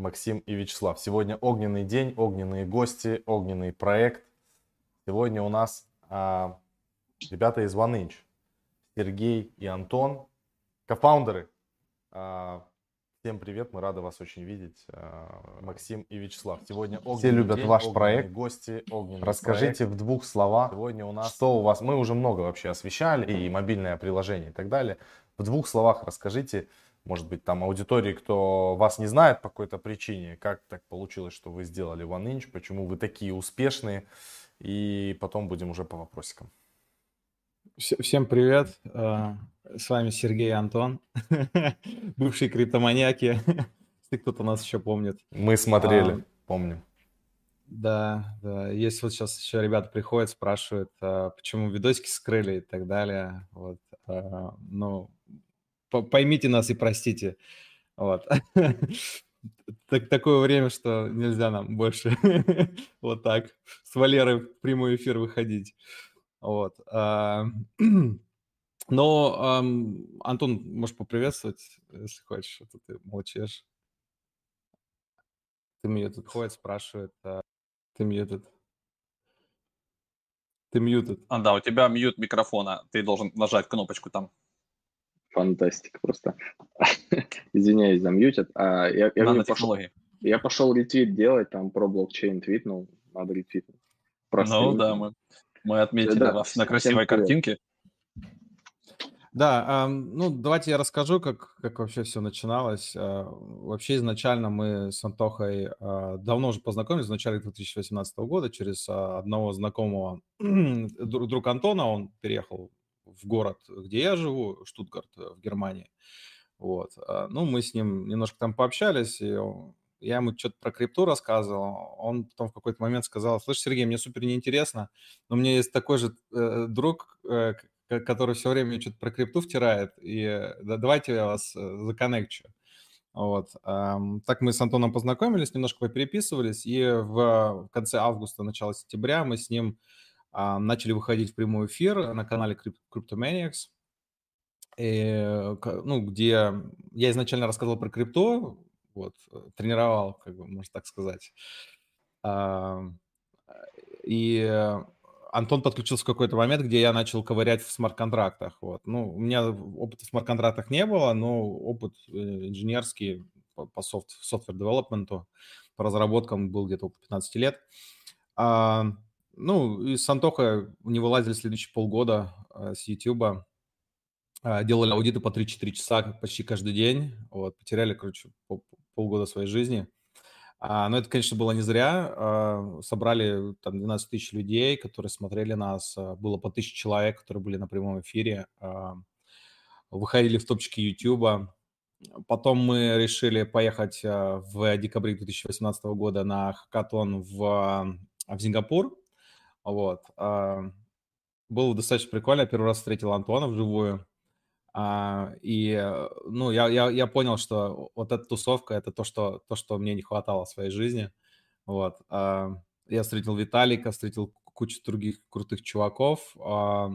Максим и Вячеслав. Сегодня огненный день, огненные гости, огненный проект. Сегодня у нас а, ребята из OneInch. Сергей и Антон, кофаундеры. А, всем привет, мы рады вас очень видеть. А, Максим и Вячеслав. Сегодня огненный Все любят день, ваш проект. Гости, огненный Расскажите проект. в двух словах. Сегодня у нас что у вас. Мы уже много вообще освещали и мобильное приложение и так далее. В двух словах расскажите, может быть, там аудитории, кто вас не знает по какой-то причине, как так получилось, что вы сделали OneInch, почему вы такие успешные, и потом будем уже по вопросикам. Всем привет, э, с вами Сергей и Антон, бывшие криптоманьяки, если кто-то нас еще помнит. Мы смотрели, а, помним. Да, да. Есть вот сейчас еще ребята приходят, спрашивают, а, почему видосики скрыли и так далее. Вот. А, ну, поймите нас и простите. Вот. Так, такое время, что нельзя нам больше вот так с Валерой в прямой эфир выходить. Вот. А, но, Антон, можешь поприветствовать, если хочешь, а то ты молчишь. Ты мне тут ходит, спрашивает, а ты мьютед. Ты мьютед. А, да, у тебя мьют микрофона. Ты должен нажать кнопочку там. Фантастика просто. Извиняюсь, замьютят. А, я, я, Надо пошел, я пошел ретвит делать, там про блокчейн твитнул, надо ретвитнуть. Ну да, мы, мы отметили да, вас на красивой картинке. Да, ну давайте я расскажу, как, как вообще все начиналось. А, вообще изначально мы с Антохой а, давно уже познакомились, в начале 2018 года, через а, одного знакомого, друг Антона, он переехал в город, где я живу, Штутгарт э, в Германии. Вот. А, ну, мы с ним немножко там пообщались, и я ему что-то про крипту рассказывал. Он потом в какой-то момент сказал, слышь, Сергей, мне супер неинтересно, но у меня есть такой же э, друг, э, который все время что-то про крипту втирает, и э, да, давайте я вас э, законнекчу. Вот. Так мы с Антоном познакомились, немножко попереписывались, и в, в конце августа, начало сентября мы с ним начали выходить в прямой эфир на канале Cryptomaniacs, и, ну, где я изначально рассказывал про крипту, вот, тренировал, как бы, можно так сказать. А, и Антон подключился в какой-то момент, где я начал ковырять в смарт-контрактах. Вот. Ну, у меня опыта в смарт-контрактах не было, но опыт э, инженерский по, по софт, software-девелопменту, по разработкам был где-то около 15 лет. А, ну, и с Антохой не вылазили следующие полгода э, с YouTube. Э, делали аудиты по 3-4 часа почти каждый день. Вот, потеряли, короче, полгода своей жизни. А, но это, конечно, было не зря. А, собрали там 12 тысяч людей, которые смотрели нас. А, было по тысяче человек, которые были на прямом эфире. А, выходили в топчики YouTube. Потом мы решили поехать а, в декабре 2018 года на хакатон в, в Сингапур. Вот. А, было достаточно прикольно. Первый раз встретил Антона вживую. А, и, ну, я, я, я понял, что вот эта тусовка – это то что, то, что мне не хватало в своей жизни. Вот. А, я встретил Виталика, встретил кучу других крутых чуваков. А,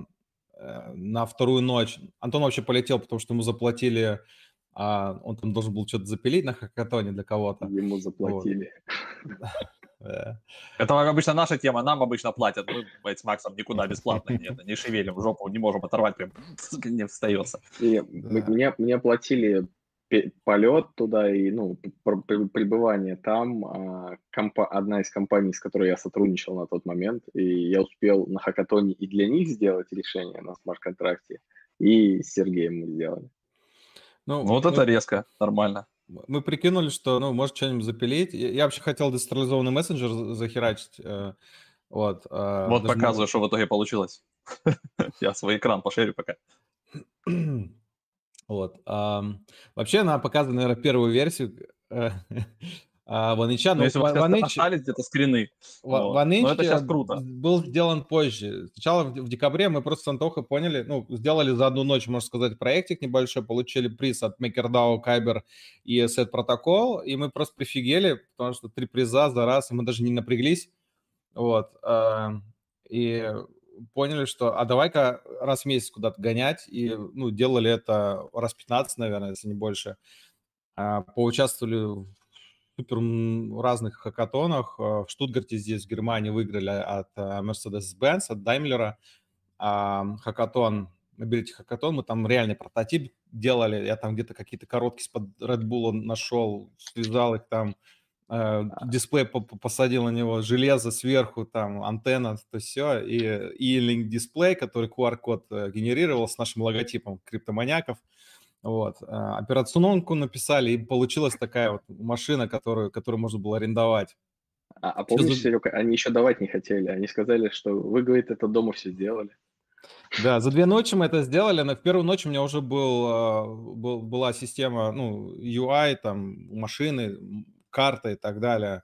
э, на вторую ночь Антон вообще полетел, потому что ему заплатили а, он там должен был что-то запилить на хакатоне для кого-то. Ему заплатили. Вот. Это обычно наша тема, нам обычно платят. Мы с Максом никуда бесплатно нет, не шевелим жопу, не можем оторвать, прям не встается. И да. мне, мне платили полет туда и ну, пребывание там. А, компа- одна из компаний, с которой я сотрудничал на тот момент, и я успел на хакатоне и для них сделать решение на смарт-контракте, и с Сергеем мы сделали. Ну, вот мы... это резко, нормально. Мы прикинули, что, ну, может, что-нибудь запилить. Я, вообще хотел децентрализованный мессенджер захерачить. Э, вот, э, вот показываю, что в итоге получилось. Я свой экран пошерю пока. Вот. Вообще, она показывает, наверное, первую версию. А Ваныча, ну, если Ван, Ваныч... остались где-то скрины, вот. Ваныч это сейчас круто. был сделан позже. Сначала в, в декабре мы просто с Антохой поняли, ну, сделали за одну ночь, можно сказать, проектик небольшой, получили приз от MakerDAO, Kyber и Set Protocol, и мы просто прифигели, потому что три приза за раз, и мы даже не напряглись. Вот. А, и поняли, что а давай-ка раз в месяц куда-то гонять, и, ну, делали это раз 15, наверное, если не больше. А, поучаствовали супер разных хакатонах. В Штутгарте здесь, в Германии, выиграли от Mercedes-Benz, от Daimler. Хакатон, Mobility Хакатон, мы там реальный прототип делали. Я там где-то какие-то короткие с под Red Bull нашел, связал их там, э, дисплей посадил на него, железо сверху, там антенна, то все, и e-link дисплей, который QR-код э, генерировал с нашим логотипом криптоманьяков. Вот. Э, операционку написали, и получилась такая вот машина, которую, которую можно было арендовать. А, а помнишь, Серега, они еще давать не хотели. Они сказали, что вы, говорит, это дома все сделали. Да, за две ночи мы это сделали. Но в первую ночь у меня уже был, а, был, была система, ну, UI, там, машины, карта и так далее.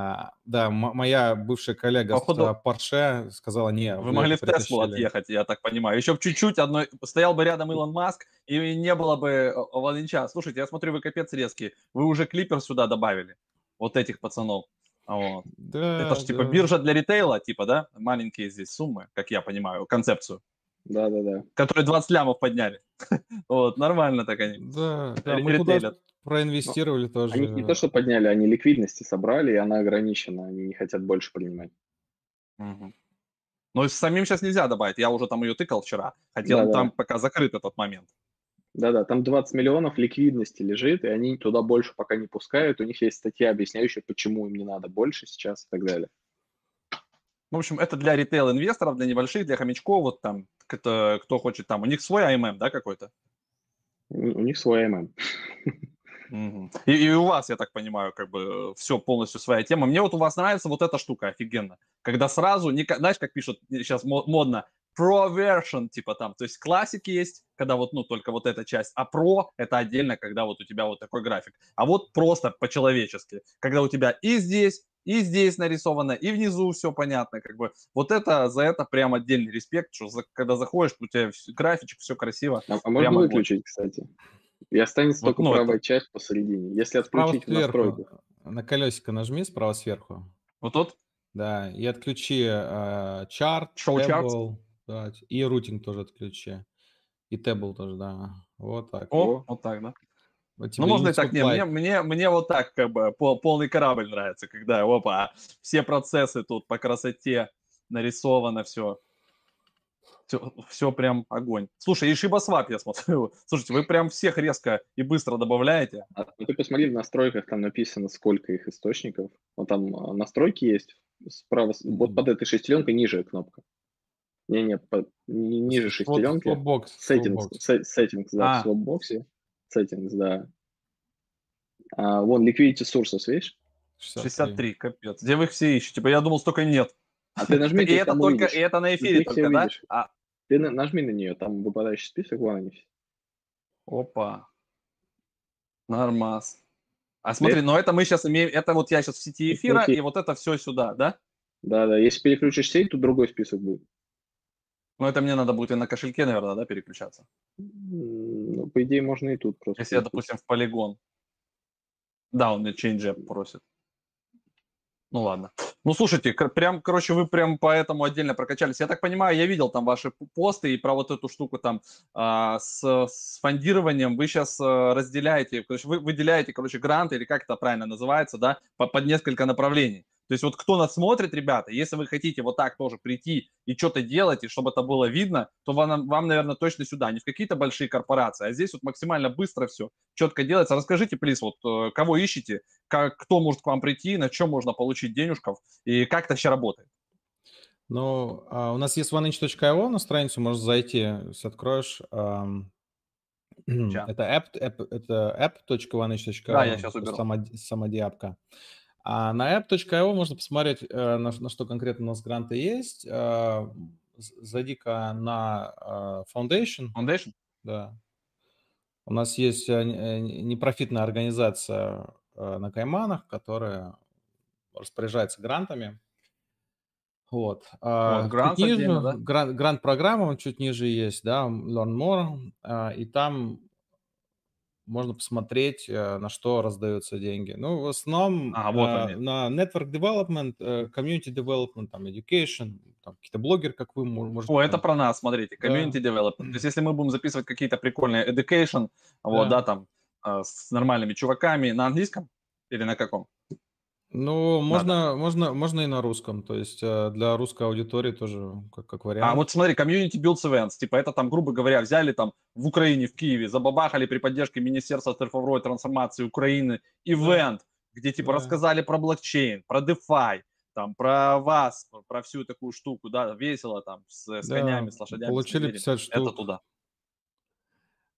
А, да, моя бывшая коллега Походу, с Porsche сказала, не, вы, вы могли в Теслу отъехать, я так понимаю. Еще чуть-чуть одной, стоял бы рядом Илон Маск, и не было бы Валенча. Слушайте, я смотрю, вы капец резкий. Вы уже клипер сюда добавили, вот этих пацанов. Вот. Да, Это же типа да. биржа для ритейла, типа, да? Маленькие здесь суммы, как я понимаю, концепцию. Да, да, да. Которые 20 лямов подняли. вот, нормально так они. Да, да мы куда проинвестировали Но тоже. Они не то, что подняли, они ликвидности собрали, и она ограничена, они не хотят больше принимать. Угу. Но самим сейчас нельзя добавить, я уже там ее тыкал вчера, хотел да, там да. пока закрыт этот момент. Да-да, там 20 миллионов ликвидности лежит, и они туда больше пока не пускают. У них есть статья, объясняющая, почему им не надо больше сейчас и так далее. В общем, это для retail-инвесторов, для небольших, для хомячков, вот там, это, кто хочет там. У них свой AMM, да, какой-то? У них свой AMM. И, и у вас, я так понимаю, как бы все полностью своя тема. Мне вот у вас нравится вот эта штука офигенно. Когда сразу, не, знаешь, как пишут сейчас модно, Pro version, типа там, то есть классик есть, когда вот, ну, только вот эта часть, а Pro это отдельно, когда вот у тебя вот такой график. А вот просто по-человечески, когда у тебя и здесь, и здесь нарисовано, и внизу все понятно, как бы. Вот это, за это прям отдельный респект, что за, когда заходишь, у тебя графичек, все красиво. А, а можно выключить, кстати? И останется вот, только ну, правая это... часть посередине. Если отключить в настройках. На колесико нажми справа сверху. Вот тут? Да, и отключи э, чарт, Show table, да, и рутинг тоже отключи. И table тоже, да. Вот так. О, вот так, да. Вот ну, можно и так. Не, мне, мне, мне вот так, как бы, пол, полный корабль нравится, когда, опа, все процессы тут по красоте нарисовано все. Все, все прям огонь. Слушай, и Шибасвап я смотрю. Слушайте, вы прям всех резко и быстро добавляете. А, ну, ты посмотри в настройках, там написано, сколько их источников. Вот там а, настройки есть. Справа, вот под этой шестеренкой ниже кнопка. Не-не, ниже шестеренки. Swapbox. Settings, settings, да, а. в Swapbox. Settings, да. А, вон, liquidity sources, видишь? 63. 63, капец. Где вы их все ищете? Типа, я думал, столько нет. А ты нажми, и это только, и это на эфире только, да? А... Ты нажми на нее, там выпадающий список, вон они все. Опа. Нормас. А смотри, но это мы сейчас имеем, это вот я сейчас в сети эфира, и вот это все сюда, да? Да, да. Если переключишь сеть, то другой список будет. Ну, это мне надо будет и на кошельке, наверное, да, переключаться? Ну, по идее, можно и тут просто. Если я, допустим, в полигон. Да, он мне change просит. Ну ладно. Ну слушайте, прям, короче, вы прям по этому отдельно прокачались. Я так понимаю, я видел там ваши посты и про вот эту штуку там а, с, с фондированием. Вы сейчас а, разделяете, короче, вы выделяете, короче, гранты или как это правильно называется, да, по, под несколько направлений. То есть вот кто нас смотрит, ребята, если вы хотите вот так тоже прийти и что-то делать, и чтобы это было видно, то вам, вам, наверное, точно сюда, не в какие-то большие корпорации, а здесь вот максимально быстро все четко делается. Расскажите, плиз, вот э, кого ищете, как, кто может к вам прийти, на чем можно получить денежков и как это все работает. Ну, а у нас есть oneinch.io на страницу, можешь зайти, если откроешь. Эм, это app, app, это app.oneinch.io. Да, я сейчас уберу. Самодиапка. А на app.io можно посмотреть, э, на, на что конкретно у нас гранты есть. Э, зайди-ка на э, Foundation. Foundation? Да. У нас есть непрофитная организация на Кайманах, которая распоряжается грантами. Вот. А вот грант, ниже, да? грант, грант-программа чуть ниже есть, да, Learn More, и там можно посмотреть, э, на что раздаются деньги. Ну, в основном а, вот э, на network development, э, community development, там, education, там, какие-то блогеры, как вы можете. О, это про нас, смотрите, community да. development. То есть, если мы будем записывать какие-то прикольные education, да. вот, да, там, с нормальными чуваками на английском? Или на каком? Ну, можно, можно, можно и на русском, то есть э, для русской аудитории тоже как, как вариант. А вот смотри, community builds events, типа это там, грубо говоря, взяли там в Украине, в Киеве, забабахали при поддержке Министерства цифровой трансформации Украины ивент, где типа Да. рассказали про блокчейн, про DeFi, там, про вас, про всю такую штуку, да, весело там, с, с Да, конями, с лошадями. с Получили медведями. 50 штук. Это туда.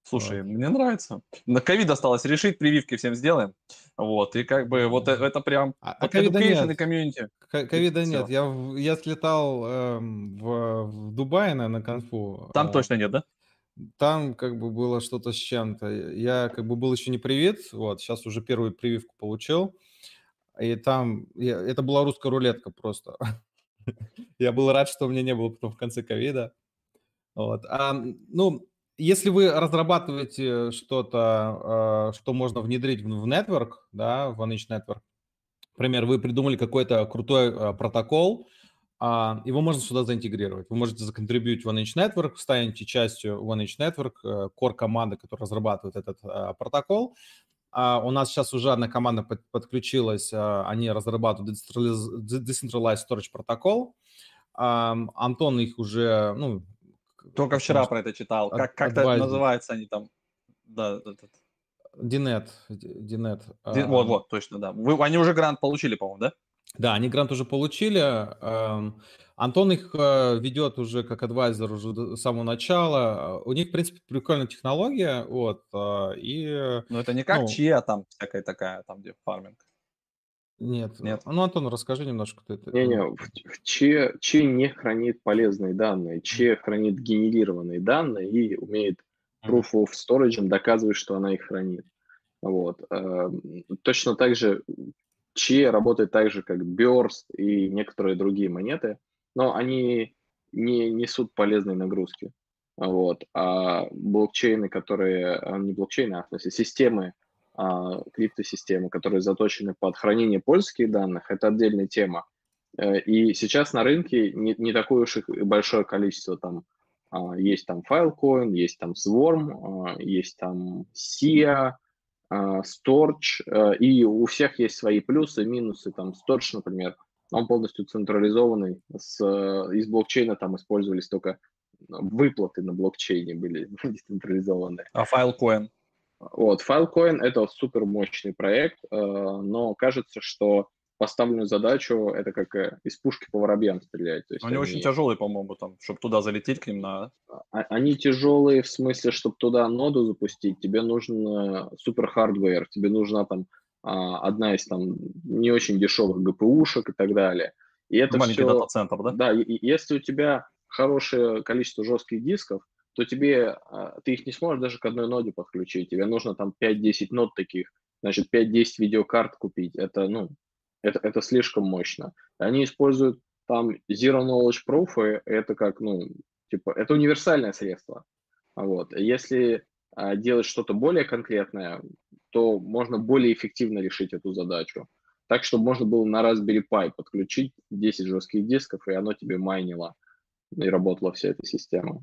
Слушай, Вот. мне нравится. На ковид осталось решить, прививки всем сделаем. Вот, и как бы вот э- это прям А, а вот ковида нет. комьюнити. Ко- Ковида нет. Я, я слетал эм, в, в Дубай на, на конфу. Там а, точно нет, да? Там как бы было что-то с чем-то. Я как бы был еще не привит, вот, сейчас уже первую прививку получил. И там, я- это была русская рулетка просто. Я был рад, что у меня не было потом в конце ковида. Вот. А, ну, если вы разрабатываете что-то, э, что можно внедрить в network, да, в OneInch Network, например, вы придумали какой-то крутой э, протокол, а, его можно сюда заинтегрировать. Вы можете законтрибьютить в OneInch Network, станете частью OneInch Network, э, core команды, которая разрабатывает этот протокол. А, у нас сейчас уже одна команда под- подключилась, они разрабатывают decentraliz- de- Decentralized Storage протокол. Антон их уже, ну... Только как вчера про это читал. Ad- Как, как-то advisor. называются они там. Да, этот. Dinet, Dinet. Ди- Вот, вот, точно, да. Вы, они уже грант получили, по-моему, да? Да, они грант уже получили. эм, Антон их э, ведет уже как адвайзер уже с самого начала. У них, в принципе, прикольная технология, вот, э, и Но это не как Ну. чья там всякая такая, там где фарминг. Нет. Нет. Ну, Антон, расскажи немножко. Ты, это- Не-не, в, Че, Че не хранит полезные данные, Че хранит генерированные данные и умеет proof of storage доказывать, что она их хранит. Вот. Эм, Точно так же Че работает так же, как Burst и некоторые другие монеты, но они не несут полезной нагрузки. Вот. А блокчейны, которые, а, не блокчейны, а в смысле системы, криптосистемы, которые заточены под хранение польских данных, это отдельная тема. Э, И сейчас на рынке не, не такое уж и большое количество там. а, Есть там Filecoin, есть там Swarm, а, есть там SIA, а, Storch, и у всех есть свои плюсы, минусы. Там Storch, например, он полностью централизованный, с, э, из блокчейна там использовались только выплаты на блокчейне были децентрализованные. А Filecoin? Вот, Filecoin — это супер мощный проект, э, но кажется, что поставленную задачу это как э, из пушки по воробьям стрелять. То есть Они очень они- тяжелые, по-моему, там, чтобы туда залететь к ним надо. а- Они тяжелые в смысле, чтобы туда ноду запустить, тебе нужен э, супер hardware, тебе нужна там а, одна из там не очень дешевых GPU шек и так далее. И это Маленький все, дата-центр, да? да, и- и если у тебя хорошее количество жестких дисков, то тебе а, ты их не сможешь даже к одной ноде подключить. Тебе нужно там 5-10 нод таких, значит 5-10 видеокарт купить. Это ну это это слишком мощно. Они используют там zero knowledge proof, и это как ну типа это универсальное средство. Вот. Если а, делать что-то более конкретное, то можно более эффективно решить эту задачу. Так, чтобы можно было на Raspberry Pi подключить 10 жестких дисков, и оно тебе майнило, и работала вся эта система.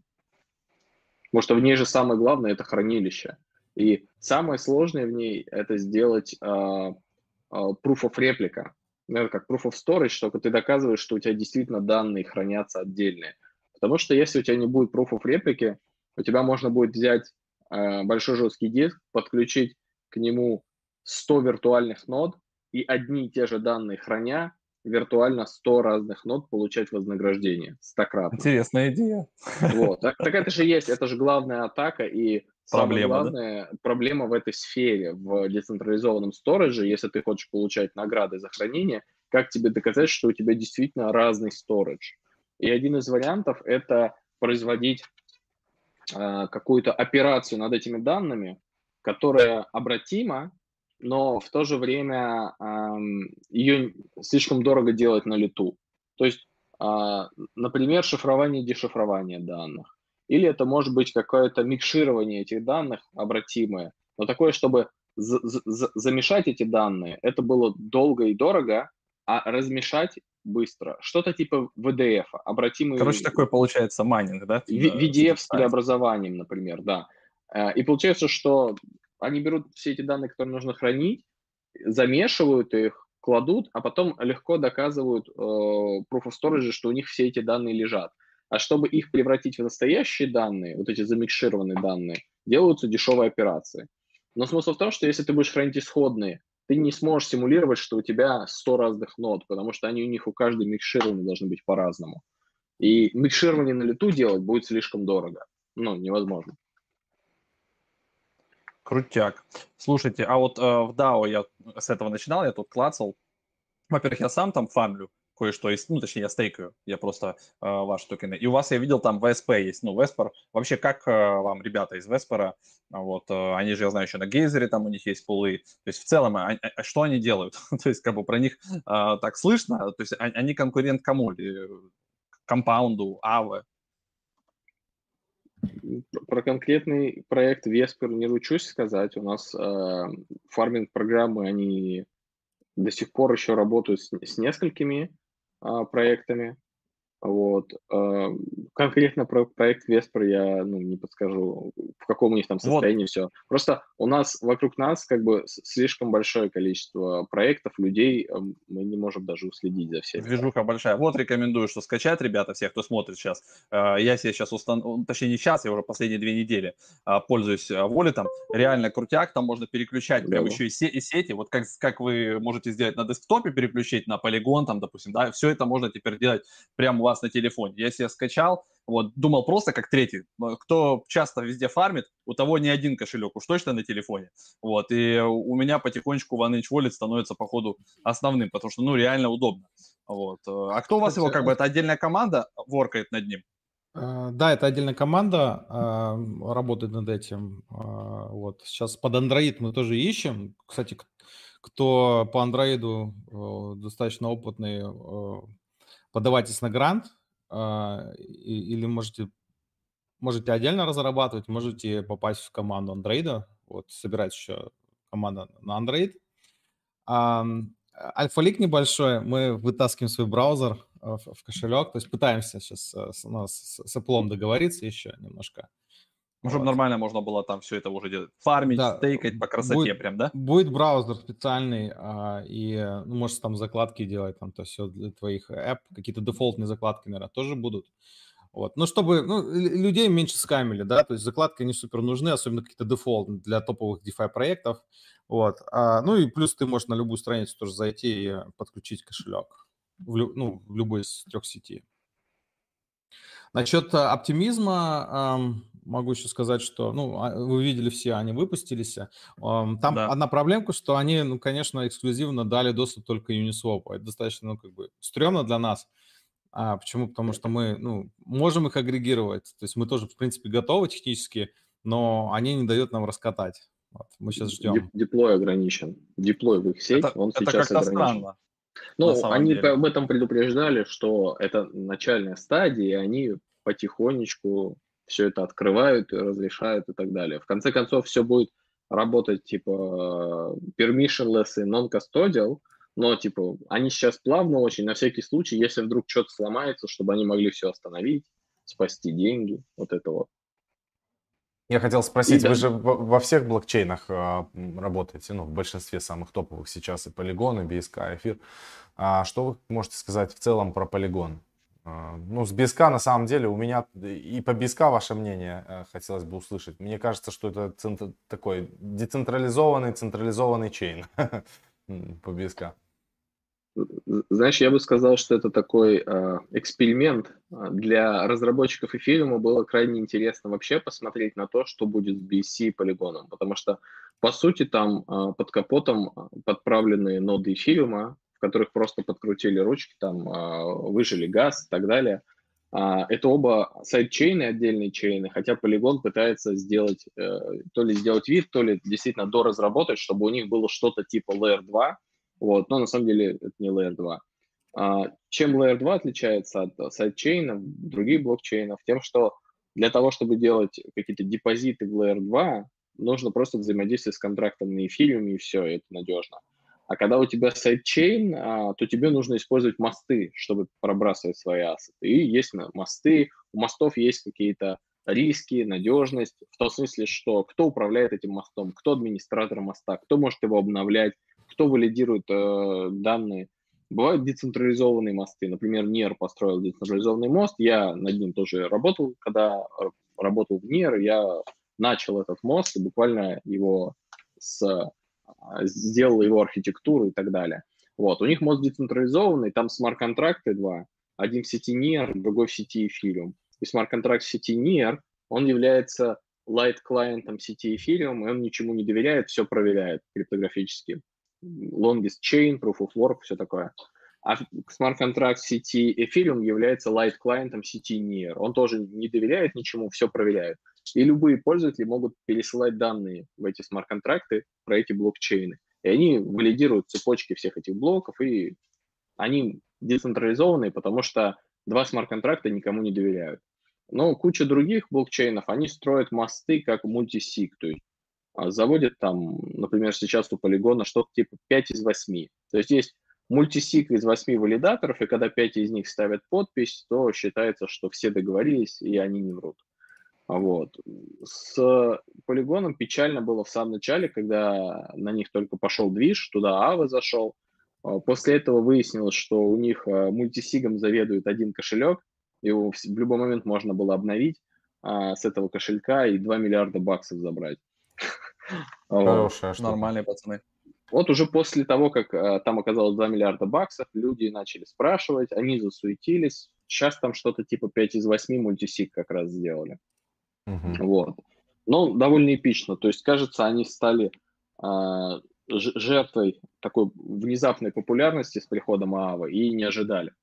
Потому что в ней же самое главное – это хранилище. И самое сложное в ней – это сделать а, а, proof of replica. Ну, Это как proof of storage, только ты доказываешь, что у тебя действительно данные хранятся отдельные. Потому что если у тебя не будет proof of реплики, у тебя можно будет взять э, большой жесткий диск, подключить к нему 100 виртуальных нод и одни и те же данные храня, виртуально 100 разных нод получать вознаграждение стократно. Интересная идея. Вот. Так, так это же есть, это же главная атака и Проблема, да? главная проблема в этой сфере, в децентрализованном стороже, если ты хочешь получать награды за хранение, как тебе доказать, что у тебя действительно разный сторож? И один из вариантов – это производить э, какую-то операцию над этими данными, которая обратима, но в то же время эм, ее слишком дорого делать на лету. То есть, а, например, шифрование и дешифрование данных. Или это может быть какое-то микширование этих данных обратимое. Но такое, чтобы за- за- замешать эти данные, это было долго и дорого, а размешать быстро. Что-то типа VDF, обратимый... Короче, такой получается майнинг, да? Типа, VDF с преобразованием, например, да. Э, И получается, что они берут все эти данные, которые нужно хранить, замешивают их, кладут, а потом легко доказывают э, Proof of Storage, что у них все эти данные лежат. А чтобы их превратить в настоящие данные, вот эти замикшированные данные, делаются дешевые операции. Но смысл в том, что если ты будешь хранить исходные, ты не сможешь симулировать, что у тебя 100 разных нод, потому что они у них у каждой микшированы должны быть по-разному. И микширование на лету делать будет слишком дорого. Ну, невозможно. Крутяк. Слушайте, а вот э, в DAO я с этого начинал, я тут клацал. Во-первых, я сам там фармлю кое-что, есть, ну, точнее, я стейкаю, я просто э, ваши токены. И у вас, я видел, там VSP есть, ну, Vesper. Вообще, как э, вам ребята из Веспора, вот, э, они же, я знаю, еще на Гейзере там у них есть пулы. То есть, в целом, а, а, что они делают? то есть, как бы про них э, так слышно, то есть, а, они конкурент кому? Компаунду, Аве? Про конкретный проект Веспер не ручусь сказать. У нас э, фарминг-программы, они до сих пор еще работают с, с несколькими э, проектами. Вот. Э, конкретно про проект Веспер я ну, не подскажу, в каком у них там состоянии вот. все. Просто у нас, вокруг нас как бы слишком большое количество проектов, людей, эм, мы не можем даже уследить за всеми. Движуха большая. Вот рекомендую, что скачать, ребята, всех, кто смотрит сейчас. Э, я себе сейчас установил, точнее не сейчас, я уже последние две недели пользуюсь Волетом. Реально крутяк, там можно переключать да. прям еще и, сети. Вот как, как вы можете сделать на десктопе, переключить на полигон, там, допустим, да, все это можно теперь делать прямо вас на телефоне. Я себе скачал, вот, думал просто как третий. Кто часто везде фармит, у того не один кошелек, уж точно на телефоне. Вот, и у меня потихонечку OneInch Wallet становится, походу, основным, потому что, ну, реально удобно. Вот. А кто у вас его, как бы, это отдельная команда воркает над ним? А, да, это отдельная команда а, работает над этим. А, вот сейчас под Android мы тоже ищем. Кстати, кто по андроиду достаточно опытный, подавайтесь на грант, а, или можете, можете отдельно разрабатывать, можете попасть в команду Android, вот, собирать еще команда на Android. Альфа-лик небольшой, мы вытаскиваем свой браузер в, в кошелек, то есть пытаемся сейчас э, с, с, с Apple договориться еще немножко. Ну, чтобы вот. нормально можно было там все это уже делать. Фармить, да. стейкать по красоте будет, прям, да? Будет браузер специальный, а, и ну, можешь там закладки делать, там то все для твоих app, какие-то дефолтные закладки, наверное, тоже будут. Вот. Ну, чтобы ну, людей меньше скамили, да, то есть закладки не супер нужны, особенно какие-то дефолты для топовых DeFi проектов. Вот. А, ну и плюс ты можешь на любую страницу тоже зайти и подключить кошелек в, лю, ну, в любой из трех сетей. Насчет а, оптимизма, могу еще сказать, что, ну, а, вы видели все, они выпустились. Там да. одна проблемка, что они, ну, конечно, эксклюзивно дали доступ только Uniswap. Это достаточно, ну, как бы, стрёмно для нас. А почему? Потому что мы, ну, можем их агрегировать. То есть мы тоже, в принципе, готовы технически, но они не дают нам раскатать. Вот, мы сейчас ждем. Деплой ограничен. Деплой в их сеть, это, он это сейчас ограничен. Странно. Ну, они деле. об этом предупреждали, что это начальная стадия, и они потихонечку все это открывают, разрешают и так далее. В конце концов, все будет работать типа permissionless и non-custodial, но типа они сейчас плавно очень, на всякий случай, если вдруг что-то сломается, чтобы они могли все остановить, спасти деньги, вот это вот. Я хотел спросить, и, вы да. же во всех блокчейнах э, работаете, ну, в большинстве самых топовых сейчас и Polygon, и BSK, Эфир. А что вы можете сказать в целом про Polygon? А, ну, с BSK на самом деле у меня и по BSK ваше мнение э, хотелось бы услышать. Мне кажется, что это центр, такой децентрализованный, централизованный чейн по BSK. Знаешь, я бы сказал, что это такой э, эксперимент. Для разработчиков эфириума было крайне интересно вообще посмотреть на то, что будет с BSC и полигоном, потому что, по сути, там э, под капотом подправленные ноды эфириума, в которых просто подкрутили ручки, там а, выжили газ и так далее. А, это оба сайдчейны, отдельные чейны, хотя Polygon пытается сделать, э, то ли сделать вид, то ли действительно доразработать, чтобы у них было что-то типа Layer 2, вот, но на самом деле это не Layer 2. А, чем Layer 2 отличается от сайдчейнов, других блокчейнов? Тем, что для того, чтобы делать какие-то депозиты в Layer 2, нужно просто взаимодействовать с контрактом на эфириуме, и все, и это надежно. А когда у тебя сайдчейн, а, то тебе нужно использовать мосты, чтобы пробрасывать свои asset ы. И есть мосты, у мостов есть какие-то риски, надежность, в том смысле, что кто управляет этим мостом, кто администратор моста, кто может его обновлять, кто валидирует э, данные. Бывают децентрализованные мосты. Например, NIR построил децентрализованный мост. Я над ним тоже работал. Когда работал в NIR, я начал этот мост и буквально его с, а, сделал его архитектуру и так далее. Вот. У них мост децентрализованный, там смарт-контракты два. Один в сети NIR, другой в сети Ethereum. И смарт-контракт в сети NIR, он является лайт-клиентом сети Ethereum, и он ничему не доверяет, все проверяет криптографически. Longest chain, proof of work, все такое. А смарт-контракт сети Ethereum является лайт-клиентом сети NIR. Он тоже не доверяет ничему, все проверяет. И любые пользователи могут пересылать данные в эти смарт-контракты про эти блокчейны. И они валидируют цепочки всех этих блоков, и они децентрализованные, потому что два смарт-контракта никому не доверяют. Но куча других блокчейнов, они строят мосты как мультисиг, то есть а, заводят там, например, сейчас у полигона что-то типа 5 из 8. То есть есть мультисиг из 8 валидаторов, и когда 5 из них ставят подпись, то считается, что все договорились, и они не врут. Вот. С полигоном печально было в самом начале, когда на них только пошел движ, туда Ава зашел. А, после этого выяснилось, что у них а, мультисигом заведует один кошелек, его в любой момент можно было обновить а, с этого кошелька и 2 миллиарда баксов забрать. Хорошая штука. Нормальные пацаны. Вот уже после того, как а, там оказалось 2 миллиарда баксов, люди начали спрашивать, они засуетились. Сейчас там что-то типа 5 из 8 мультисик как раз сделали. Угу. Вот. Но довольно эпично. То есть, кажется, они стали а, жертвой такой внезапной популярности с приходом ААВа и не ожидали.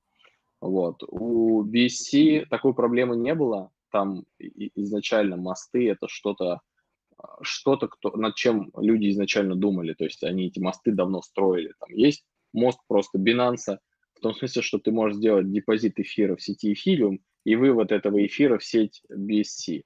Вот. У BSC такой проблемы не было. Там изначально мосты это что-то, что-то, кто, над чем люди изначально думали. То есть они эти мосты давно строили. Там есть мост просто Binance, в том смысле, что ты можешь сделать депозит эфира в сети Ethereum и вывод этого эфира в сеть BSC.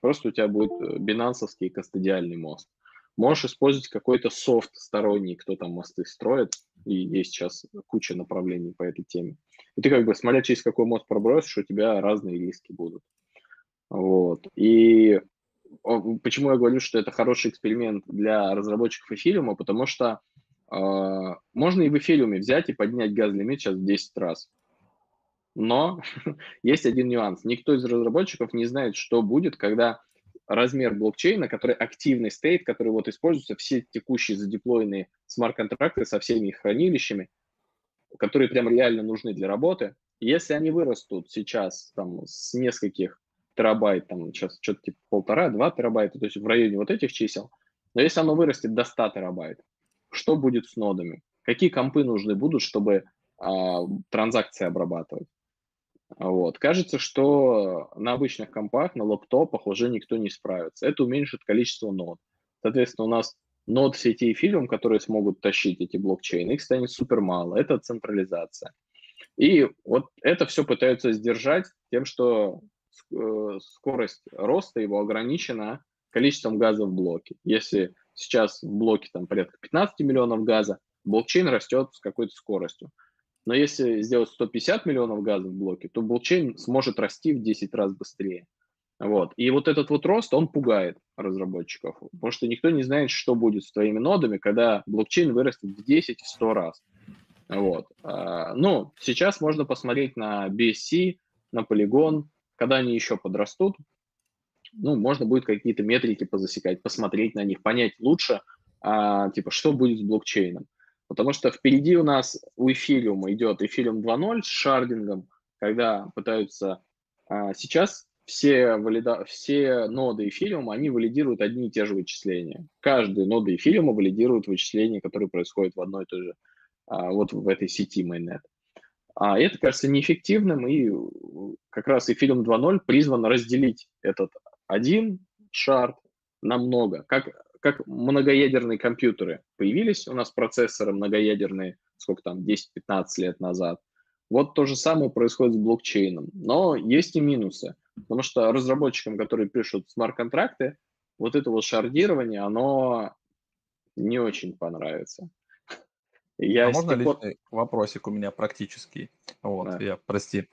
Просто у тебя будет э, бинансовский кастодиальный мост. Можешь использовать какой-то софт сторонний, кто там мосты строит, и есть сейчас куча направлений по этой теме. И ты как бы, смотря через какой мост пробросишь, у тебя разные риски будут. Вот. И почему я говорю, что это хороший эксперимент для разработчиков эфириума, потому что э, можно и в эфириуме взять и поднять газ-лимит сейчас в 10 раз. Но есть один нюанс. Никто из разработчиков не знает, что будет, когда размер блокчейна, который активный стейт, который вот используется все текущие задеплоенные смарт-контракты со всеми их хранилищами, которые прям реально нужны для работы. Если они вырастут сейчас там с нескольких терабайт, там сейчас что-то типа полтора-два терабайта, то есть в районе вот этих чисел, но если оно вырастет до 100 терабайт, что будет с нодами? Какие компы нужны будут, чтобы а, транзакции обрабатывать? Вот. Кажется, что на обычных компах, на лаптопах уже никто не справится. Это уменьшит количество нод. Соответственно, у нас нод сети Ethereum, которые смогут тащить эти блокчейны, их станет супер мало. Это централизация. И вот это все пытаются сдержать тем, что скорость роста его ограничена количеством газа в блоке. Если сейчас в блоке там порядка 15 миллионов газа, блокчейн растет с какой-то скоростью. Но если сделать 150 миллионов газов в блоке, то блокчейн сможет расти в 10 раз быстрее. Вот. И вот этот вот рост, он пугает разработчиков, потому что никто не знает, что будет с твоими нодами, когда блокчейн вырастет в 10-100 раз. Вот. А, ну, сейчас можно посмотреть на BSC, на Polygon, когда они еще подрастут, ну, можно будет какие-то метрики позасекать, посмотреть на них, понять лучше, а, типа, что будет с блокчейном. Потому что впереди у нас у эфириума идет эфириум 2.0 с шардингом, когда пытаются... А, сейчас все, валида... все ноды эфириума, они валидируют одни и те же вычисления. Каждая нода эфириума валидирует вычисления, которые происходят в одной и той же, а, вот в этой сети mainnet. А это кажется неэффективным, и как раз эфириум 2.0 призван разделить этот один шард на много. Как как многоядерные компьютеры появились у нас процессоры многоядерные, сколько там, 10-15 лет назад. Вот то же самое происходит с блокчейном. Но есть и минусы, потому что разработчикам, которые пишут смарт-контракты, вот это вот шардирование, оно не очень понравится. Я А можно пор- личный вопросик у меня практический? Вот, Да. я, прости,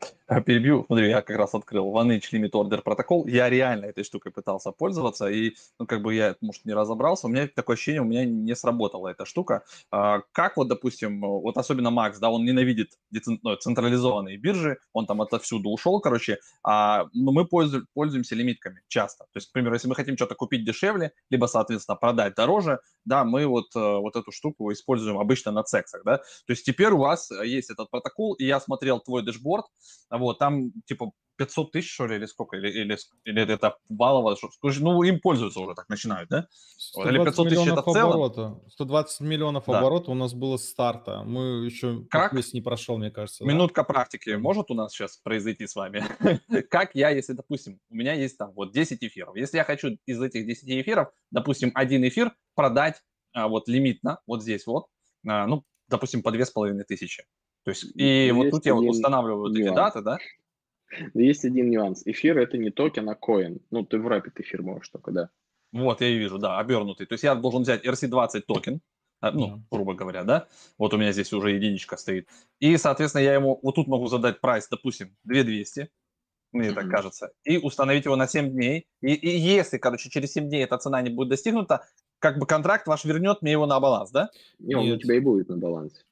перебью. Смотри, я как раз открыл OneInch Limit Order протокол. Я реально этой штукой пытался пользоваться, и, ну, как бы я, может, не разобрался. У меня такое ощущение, у меня не сработала эта штука. А, Как вот, допустим, вот особенно Макс, да, он ненавидит децен- ну, централизованные биржи, он там отовсюду ушел, короче, а, но мы пользу- пользуемся лимитками часто. То есть, к примеру, если мы хотим что-то купить дешевле, либо, соответственно, продать дороже, да, мы вот, э, вот эту штуку используем обычно на цексах, да. То есть теперь у вас э, есть этот протокол, и я смотрел твой дэшборд, вот, там типа 500 тысяч, что ли, или сколько, или, или, или это валово, что- ну, им пользуются уже так, начинают, да? Или 120 500 тысяч миллионов это в целом? оборота. 120 миллионов Да. оборота у нас было с старта. Мы еще Как? не прошел, мне кажется. да? Минутка практики Мгм. может у нас сейчас произойти с вами? Как я, если, допустим, у меня есть там вот 10 эфиров. Если я хочу из этих 10 эфиров, допустим, один эфир продать а, вот лимитно, вот здесь вот, а, ну, допустим, по 2500. То есть, и Ну, вот тут я один устанавливаю вот эти нюанс. даты, да? Но есть один нюанс. Эфир это не токен, а коин. Ну, ты в Rapid эфир можешь только, да. Вот, я и вижу, да, обернутый. То есть я должен взять ERC20 токен, а, ну, грубо говоря, да, вот у меня здесь уже единичка стоит. И, соответственно, я ему, вот тут могу задать price, допустим, 2200, мне так кажется, и установить его на 7 дней. И, и если, короче, через 7 дней эта цена не будет достигнута, как бы контракт ваш вернет мне его на баланс, да? Не, он у Нет. тебя и будет на балансе.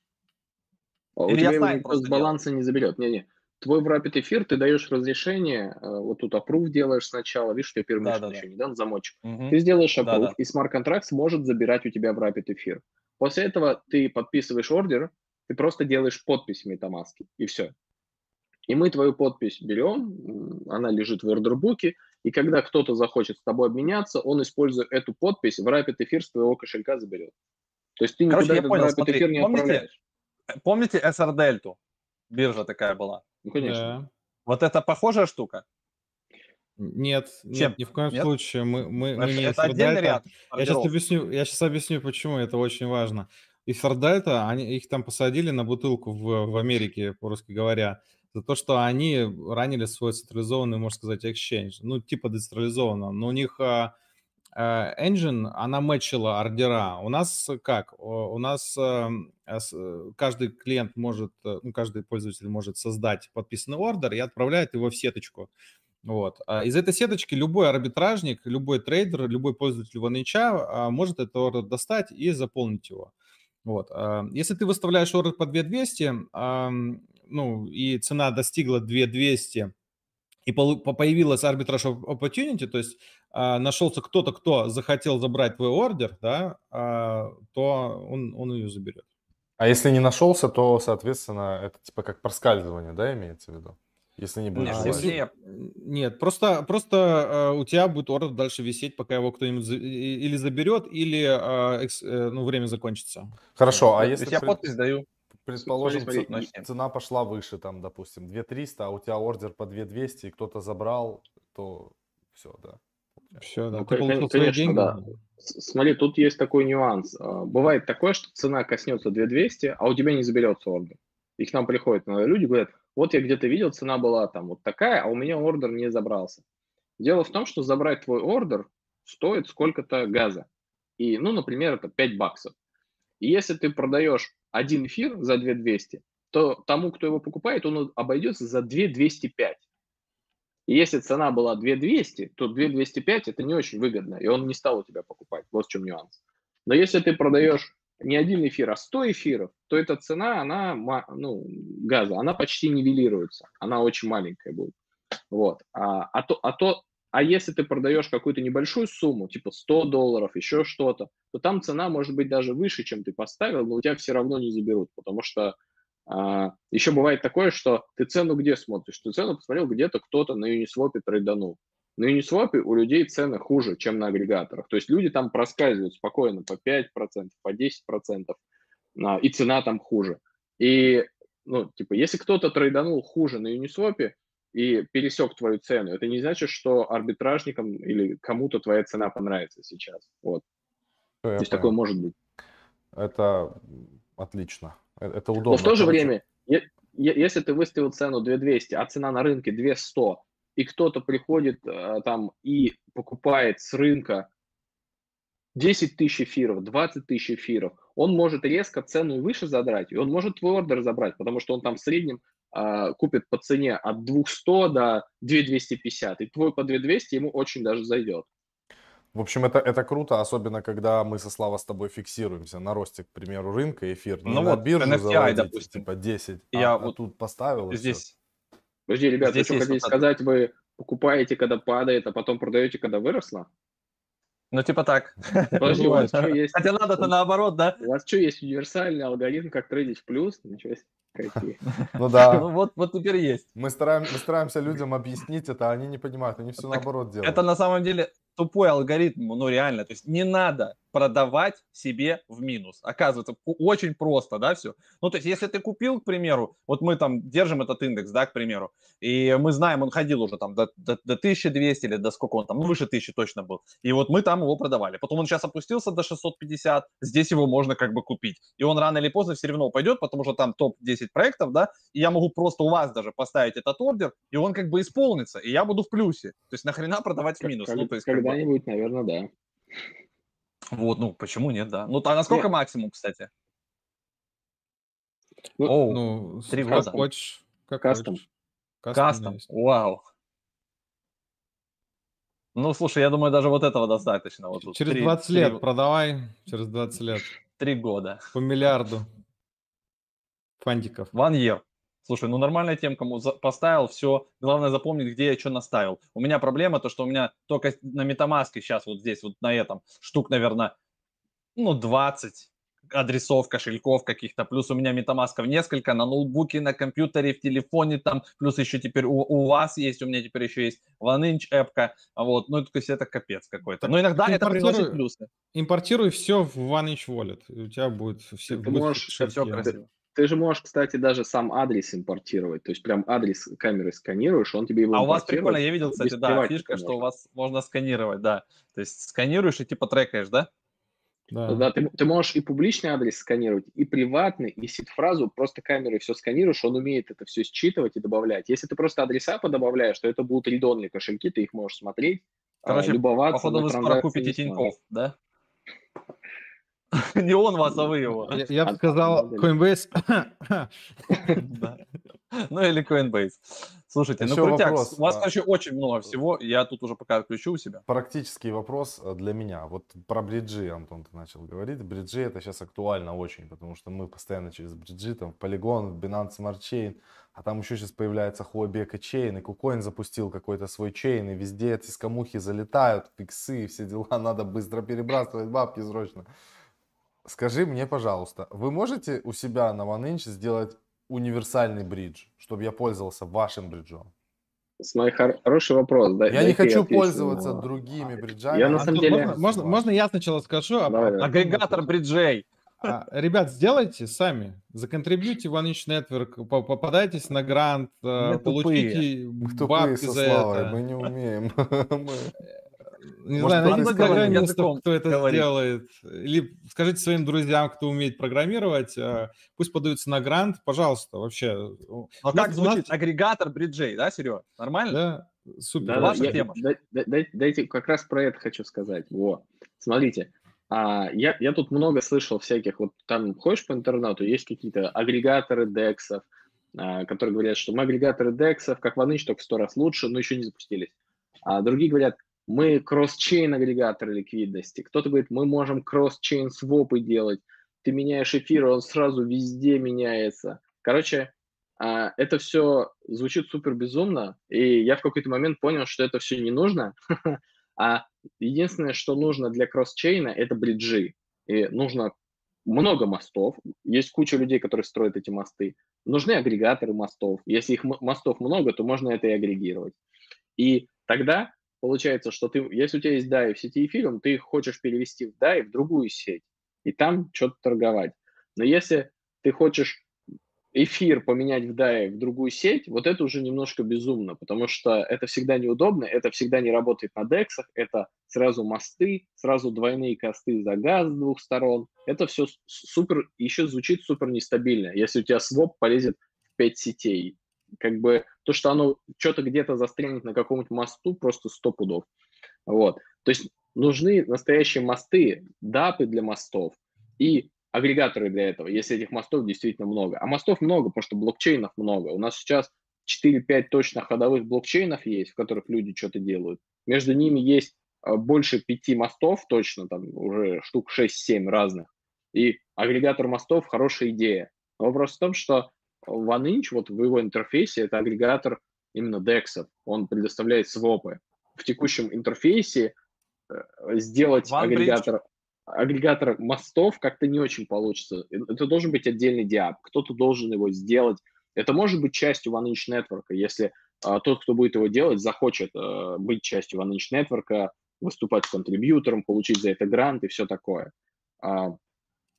А у Или тебя его с баланса не заберет. Не-не. Твой wrapped эфир ты даешь разрешение, э, вот тут approve делаешь сначала, видишь, что я permission Да-да-да. еще не дан, замочек. Мгм. Ты сделаешь approve, Да-да. и смарт-контракт сможет забирать у тебя wrapped эфир. После этого ты подписываешь ордер, ты просто делаешь подпись MetaMask, и все. И мы твою подпись берем, она лежит в ордербуке, и когда кто-то захочет с тобой обменяться, он, используя эту подпись, в Rapid эфир с твоего кошелька заберет. То есть ты Короче, никуда я этот понял, Rapid смотри, эфир не помните, отправляешь. Помните SR Дельту? Биржа такая была. Ну, конечно. Да. Вот это похожая штука? Нет, Чем? нет, ни в коем Нет? случае. Мы, мы, мы не это отдельный ряд. Я сейчас объясню, я сейчас объясню, почему это очень важно. И Фердальта, они их там посадили на бутылку в, в Америке, по-русски говоря, за то, что они ранили свой централизованный, можно сказать, exchange, ну, типа децентрализованно. Но у них а, а, engine, она мэчила ордера. У нас как? О, У нас эм, а, э, каждый клиент может, э, ну, каждый пользователь может создать подписанный ордер и отправляет его в сеточку. Вот. А Из этой сеточки любой арбитражник, любой трейдер, любой пользователь OneInch может этот ордер достать и заполнить его. Вот. а, Если ты выставляешь ордер по 2200, ам, ну, и цена достигла 2200, и появилась оп- opportunity, то есть а, нашелся кто-то, кто захотел забрать твой ордер, да, а, то он, он ее заберет. А если не нашелся, то, соответственно, это типа как проскальзывание, да, имеется в виду? Если не будет Нет, А, если- Нет, просто, просто э, у тебя будет ордер дальше висеть, пока его кто-нибудь за- или заберет, или э, экс- э, ну, время закончится. Хорошо, а То если есть я пред- подпись даю. предположим, Смотри, ц- смотри, ц- цена пошла выше, там, допустим, 2300, а у тебя ордер по 2200, и кто-то забрал, то все, да. Все, да, Ну, ты получил конечно, деньги. да. Смотри, тут есть такой нюанс. А, Бывает такое, что цена коснется 2200, а у тебя не заберется ордер. И к нам приходят люди, говорят, вот я где-то видел, цена была там вот такая, а у меня ордер не забрался. Дело в том, что забрать твой ордер стоит сколько-то газа. И, ну, например, это 5 баксов. И если ты продаешь один эфир за 2200, то тому, кто его покупает, он обойдется за 2205. И если цена была 2200, то 2205 это не очень выгодно, и он не стал у тебя покупать. Вот в чем нюанс. Но если ты продаешь не один эфир, а 100 эфиров, то эта цена, она, ну, газа, она почти нивелируется. Она очень маленькая будет. Вот. А, а, то, а, то, а если ты продаешь какую-то небольшую сумму, типа 100 долларов, еще что-то, то там цена может быть даже выше, чем ты поставил, но у тебя все равно не заберут, потому что еще бывает такое, что ты цену где смотришь? Ты цену посмотрел, где-то кто-то на Uniswap трейданул. На Uniswap у людей цены хуже, чем на агрегаторах. То есть люди там проскальзывают спокойно по 5%, по 10%, а, и цена там хуже. И, ну, типа, если кто-то трейданул хуже на Uniswap и пересек твою цену, это не значит, что арбитражникам или кому-то твоя цена понравится сейчас. Вот. Я То есть понял. такое может быть. Это отлично. Э- Это удобно. Но в то же время, если ты выставил цену 2200, а цена на рынке 2100, и кто-то приходит э, там и покупает с рынка 10 тысяч эфиров, 20 тысяч эфиров, он может резко цену выше задрать, и он может твой ордер забрать, потому что он там в среднем а, купит по цене от 200 до 2250, и твой по 2200 ему очень даже зайдет. В общем, это, это круто, особенно когда мы со Слава с тобой фиксируемся на росте, к примеру, рынка, эфир. Не Ну на вот, биржу NFTI, заводить, допустим. типа 10, Я а, а вот тут поставил. Здесь Подожди, ребята, Здесь что есть хотите вот это. сказать, вы покупаете, когда падает, а потом продаете, когда выросло? Ну, типа так. Подожди, у вас что есть? Хотя надо-то наоборот, да? У вас что, есть универсальный алгоритм, как трейдить в плюс? Ничего себе. Какие. Ну да, Ну, вот, вот теперь есть. мы, стараем, мы стараемся людям объяснить это, а они не понимают, они все Так наоборот делают. Это на самом деле тупой алгоритм, ну реально. То есть не надо продавать себе в минус. Оказывается, очень просто, да, все. Ну, то есть если ты купил, к примеру, вот мы там держим этот индекс, да, к примеру, и мы знаем, он ходил уже там до, до, до 1200 или до сколько он там, ну, выше 1000 точно был. И вот мы там его продавали. Потом он сейчас опустился до 650, здесь его можно как бы купить. И он рано или поздно все равно пойдет, потому что там топ-10 проектов, да, и я могу просто у вас даже поставить этот ордер, и он как бы исполнится, и я буду в плюсе. То есть нахрена продавать в минус? Как- ну, то есть, как бы, Когда-нибудь, наверное, да. Вот, ну, почему нет, да. Ну, а насколько Нет. максимум, кстати? Ну, Оу, Ну, Три как года. хочешь. Как Кастом. хочешь. Кастом, есть. вау. Ну, слушай, я думаю, даже вот этого достаточно. Вот тут Через три- 20 три- лет продавай, через 20 лет. Три года. По миллиарду фантиков. One year. Слушай, ну нормальная темка, му- за- поставил, все. Главное запомнить, где я что наставил. У меня проблема то, что у меня только на Metamask сейчас вот здесь, вот на этом, штук, наверное, ну, 20 адресов, кошельков каких-то, плюс у меня метамасков несколько, на ноутбуке, на компьютере, в телефоне там, плюс еще теперь у, у вас есть, у меня теперь еще есть OneInch эпка, вот, ну, то есть это капец какой-то. Но иногда это приносит плюсы. Импортируй все в OneInch Wallet. и У тебя будет все Ты будет можешь- все красиво. Ты же можешь, кстати, даже сам адрес импортировать. То есть прям адрес камеры сканируешь, он тебе его А у вас прикольно, я видел, кстати, да, фишка, что у можно. вас можно сканировать, да. То есть сканируешь и типа трекаешь, да? Да. Да, ты, ты можешь и публичный адрес сканировать, и приватный, и сид-фразу просто камерой все сканируешь, он умеет это все считывать и добавлять. Если ты просто адреса подобавляешь, то это будут редонные кошельки, ты их можешь смотреть, а, Короче, любоваться. Походу вы скоро купите Тинькофф, да? Не он вас, а вы его. Я, я бы сказал, Coinbase. Да. Ну или Coinbase. Слушайте, ну крутяк, вопрос, у вас, короче, очень много всего. Я тут уже пока отключу у себя. Практический вопрос э, для меня. Вот про бриджи, Антон, ты начал говорить. Бриджи это сейчас актуально очень, потому что мы постоянно через бриджи, там, Polygon, Binance Smart Chain, а там еще сейчас появляется Huobi Chain, и KuCoin запустил какой-то свой чейн, и везде эти скамухи залетают, фиксы, все дела, надо быстро перебрасывать бабки срочно. Скажи мне, пожалуйста, вы можете у себя на OneInch сделать универсальный бридж, чтобы я пользовался вашим бриджом? Смотри, хор- хороший вопрос. да- Я не хочу отвечу пользоваться на- другими бриджами. Я на а самом Антон, деле- можно, можно, можно я сначала скажу? а Давай, потом- давай. Агрегатор бриджей. А, Ребят, сделайте сами. Законтрибьюйте в OneInch Network, по- попадайтесь на грант, э, Мы получите Мы тупые бабки со за Славой, это. мы не умеем. Не Может, знаю, найдите программистов, языком кто это говорит. сделает. Или скажите своим друзьям, кто умеет программировать, э, пусть подаются на грант, пожалуйста, вообще. Но У как у нас- звучит агрегатор бриджей, да, Серега? Нормально? Да, супер. Да, Ваша я- тема. да- да- дай- Дайте, как раз про это хочу сказать. Во. Смотрите, а, я, я тут много слышал всяких, вот там ходишь по интернету, есть какие-то агрегаторы дексов, а, которые говорят, что мы агрегаторы дексов, как OneInch, только в сто раз лучше, но еще не запустились. А другие говорят, мы кросс-чейн агрегаторы ликвидности. Кто-то говорит, мы можем кросс-чейн свопы делать. Ты меняешь эфир, он сразу везде меняется. Короче, а, это все звучит супер безумно, и я в какой-то момент понял, что это все не нужно, а единственное, что нужно для кросс-чейна, это бриджи. И нужно много мостов, есть куча людей, которые строят эти мосты. Нужны агрегаторы мостов. Если их мостов много, то можно это и агрегировать. И тогда получается, что ты, если у тебя есть DAI в сети эфиром, ты их хочешь перевести в DAI в другую сеть, и там что-то торговать. Но если ты хочешь эфир поменять в DAI в другую сеть, вот это уже немножко безумно, потому что это всегда неудобно, это всегда не работает на дексах, это сразу мосты, сразу двойные косты за газ с двух сторон. Это все супер, еще звучит супер нестабильно, если у тебя своп полезет в 5 сетей. Как бы то, что оно что-то где-то застрянет на каком-нибудь мосту, просто сто пудов. Вот. То есть нужны настоящие мосты, дапы для мостов и агрегаторы для этого, если этих мостов действительно много. А мостов много, потому что блокчейнов много. У нас сейчас 4-5 точно ходовых блокчейнов есть, в которых люди что-то делают. Между ними есть а, больше пяти мостов точно, там уже штук 6-7 разных. И агрегатор мостов – хорошая идея. Но вопрос в том, что OneInch, вот в его интерфейсе, это агрегатор именно DEX. Он предоставляет свопы. В текущем интерфейсе э, сделать агрегатор, агрегатор мостов как-то не очень получится. Это должен быть отдельный диап. Кто-то должен его сделать. Это может быть частью OneInch Network, если а, тот, кто будет его делать, захочет а, быть частью OneInch Network, выступать контрибьютором, получить за это грант и все такое. А,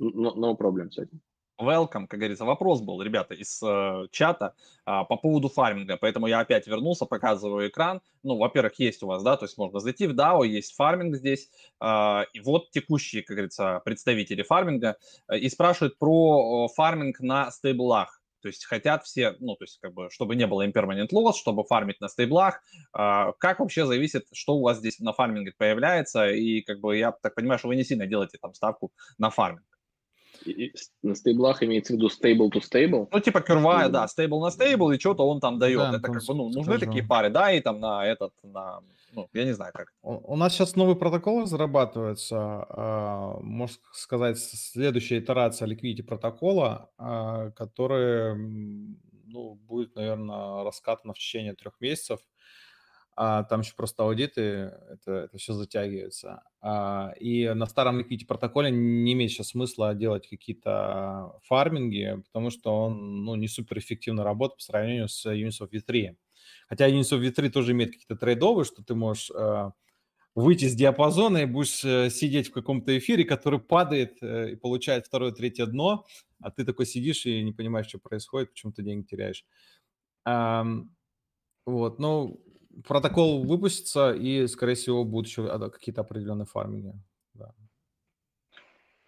no, no problem с этим. Welcome, как говорится. Вопрос был, ребята, из э, чата э, по поводу фарминга, поэтому я опять вернулся, показываю экран. Ну, во-первых, есть у вас, да, то есть можно зайти в DAO, есть фарминг здесь, э, и вот текущие, как говорится, представители фарминга, э, и спрашивают про э, фарминг на стейблах. То есть хотят все, ну, то есть как бы, чтобы не было impermanent loss, чтобы фармить на стейблах. Э, как вообще зависит, что у вас здесь на фарминге появляется, и как бы я так понимаю, что вы не сильно делаете там ставку на фарминг на стейблах имеется в виду stable to stable? Ну, типа курвая, да, стейбл на стейбл, и что-то он там дает. Да, Это как бы, ну, нужны скажу. такие пары, да, и там на этот, на, ну, я не знаю как. У, у нас сейчас новый протокол разрабатывается, э, можно сказать, следующая итерация Liquidity протокола, э, который, ну, будет, наверное, раскатана в течение трех месяцев а там еще просто аудиты, это, это все затягивается. А, и на старом Liquidity протоколе не имеет сейчас смысла делать какие-то фарминги, потому что он ну, не супер эффективно работает по сравнению с Uniswap V3. Хотя Uniswap V3 тоже имеет какие-то трейдовые, что ты можешь э, выйти с диапазона и будешь э, сидеть в каком-то эфире, который падает э, и получает второе, третье дно, а ты такой сидишь и не понимаешь, что происходит, почему ты деньги теряешь. Вот, ну, протокол выпустится, и, скорее всего, будут еще какие-то определенные фарминги. Да.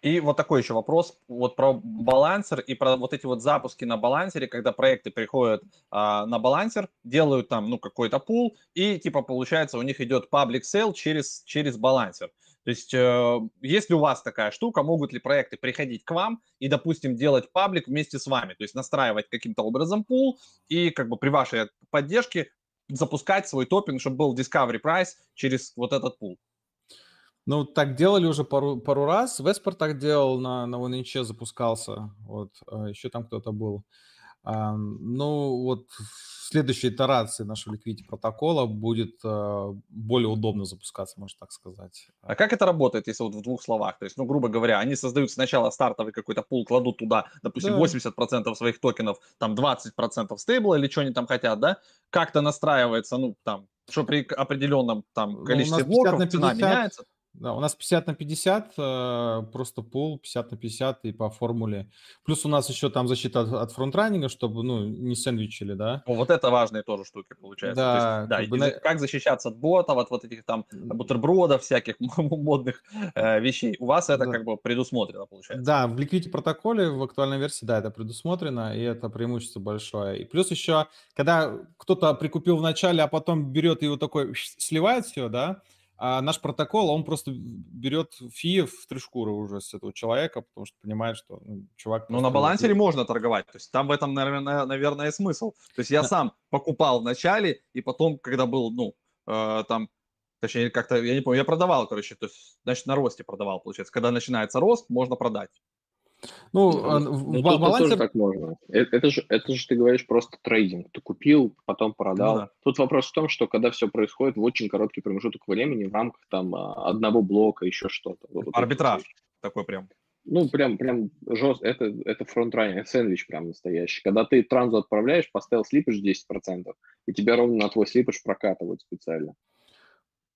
И вот такой еще вопрос вот про балансер и про вот эти вот запуски на балансере, когда проекты приходят а, на балансер, делают там ну какой-то пул и типа получается у них идет public sale через через балансер. То есть, э, если у вас такая штука, могут ли проекты приходить к вам и, допустим, делать паблик вместе с вами, то есть настраивать каким-то образом пул и как бы при вашей поддержке запускать свой топинг, чтобы был Discovery Price через вот этот пул. Ну, так делали уже пару, пару раз. Веспор так делал, на, на OneInch запускался. Вот, а еще там кто-то был. А, ну, вот следующей итерации нашего Liquidity протокола будет э, более удобно запускаться, можно так сказать. А как это работает, если вот в двух словах? То есть, ну, грубо говоря, они создают сначала стартовый какой-то пул, кладут туда, допустим, да. 80% своих токенов, там 20% стейбла или что они там хотят, да? Как-то настраивается, ну, там, что при определенном там ну, количестве ну, блоков 50 цена меняется? Да, у нас 50 на 50, э, просто пул 50 на 50 и по формуле. Плюс у нас еще там защита от, от фронтранинга, чтобы, ну, не сэндвичили, да. О, вот это важные тоже штуки, получается. Да, есть, да как, бы на... как защищаться от ботов, от вот этих там бутербродов, всяких модных э, вещей. У вас это да. как бы предусмотрено, получается. Да, в Liquidity протоколе, в актуальной версии, да, это предусмотрено, и это преимущество большое. И плюс еще, когда кто-то прикупил в начале, а потом берет и вот такой сливает все, да, а наш протокол, он просто берет фи в три шкуры уже с этого человека, потому что понимает, что ну, чувак... Ну, на балансере не... можно торговать, то есть там в этом, наверное, наверное, смысл. То есть я сам покупал в начале, и потом, когда был, ну, э, там, точнее, как-то, я не помню, я продавал, короче, то есть, значит, на росте продавал, получается. Когда начинается рост, можно продать. Ну, ну в ну, балансе... Тоже так можно. Это, это, же, это же ты говоришь просто трейдинг. Ты купил, потом продал. Ну, да. Тут вопрос в том, что когда все происходит в очень короткий промежуток времени в рамках там а, одного блока, еще что-то. Арбитраж вот, такой прям. Ну, прям, прям жест, это, это фронтранер, это сэндвич прям настоящий. Когда ты транзу отправляешь, поставил слипаж 10%, и тебя ровно на твой слипаж прокатывают специально.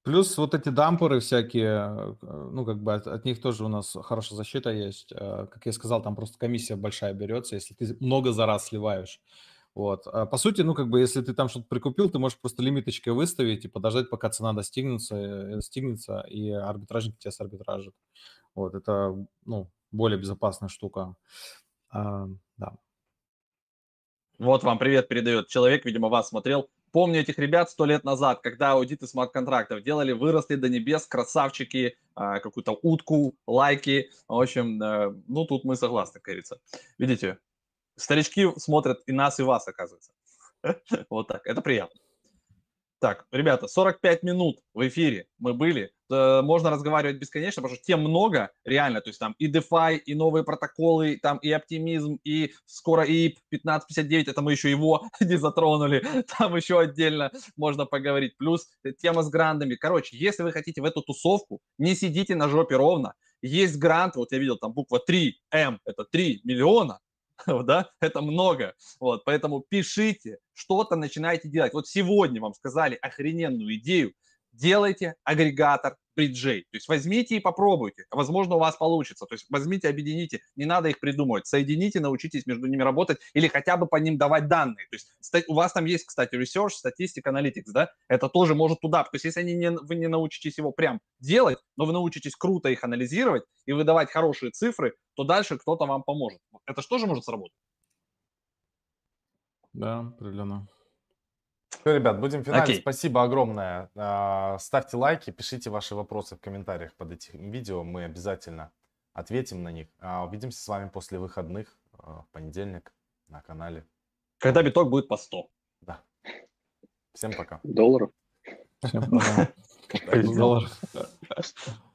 Плюс вот эти дамперы всякие, э, ну, как бы от, от них тоже у нас хорошая защита есть. Э, как я сказал, там просто комиссия большая берется, если ты много за раз сливаешь. Вот. А по сути, ну, как бы, если ты там что-то прикупил, ты можешь просто лимиточкой выставить и подождать, пока цена достигнется, э, достигнется и арбитражник тебя сарбитражит. Вот, это, ну, более безопасная штука. А, да. Вот вам привет передает человек, видимо, вас смотрел. Помню этих ребят сто лет назад, когда аудиты смарт-контрактов делали, выросли до небес, красавчики, а, какую-то утку, лайки. В общем, э, ну тут мы согласны, как. Видите, старички смотрят и нас, и вас, оказывается. Вот так, это приятно. Так, ребята, 45 минут в эфире мы были. Э, можно разговаривать бесконечно, потому что тем много, реально. То есть там и DeFi, и новые протоколы, там и оптимизм, и скоро и 1559, это мы еще его не затронули. Там еще отдельно можно поговорить. Плюс тема с грандами. Короче, если вы хотите в эту тусовку, не сидите на жопе ровно. Есть грант, вот я видел там буква 3М, это 3 миллиона да, это много. Вот, поэтому пишите, что-то начинайте делать. Вот сегодня вам сказали охрененную идею, делайте агрегатор бриджей. То есть возьмите и попробуйте. Возможно, у вас получится. То есть возьмите, объедините. Не надо их придумывать. Соедините, научитесь между ними работать или хотя бы по ним давать данные. То есть у вас там есть, кстати, research, статистика, analytics, да? Это тоже может туда. То есть если они не, вы не научитесь его прям делать, но вы научитесь круто их анализировать и выдавать хорошие цифры, то дальше кто-то вам поможет. Это же тоже может сработать. Да, определенно. Все, ребят, будем финалить. Окей. Спасибо огромное. А, Ставьте лайки, пишите ваши вопросы в комментариях под этим видео. Мы обязательно ответим на них. А, Увидимся с вами после выходных а, в понедельник на канале. Когда биток будет по 100. Да. Всем пока. Долларов. Всем пока. Спасибо. Доллар.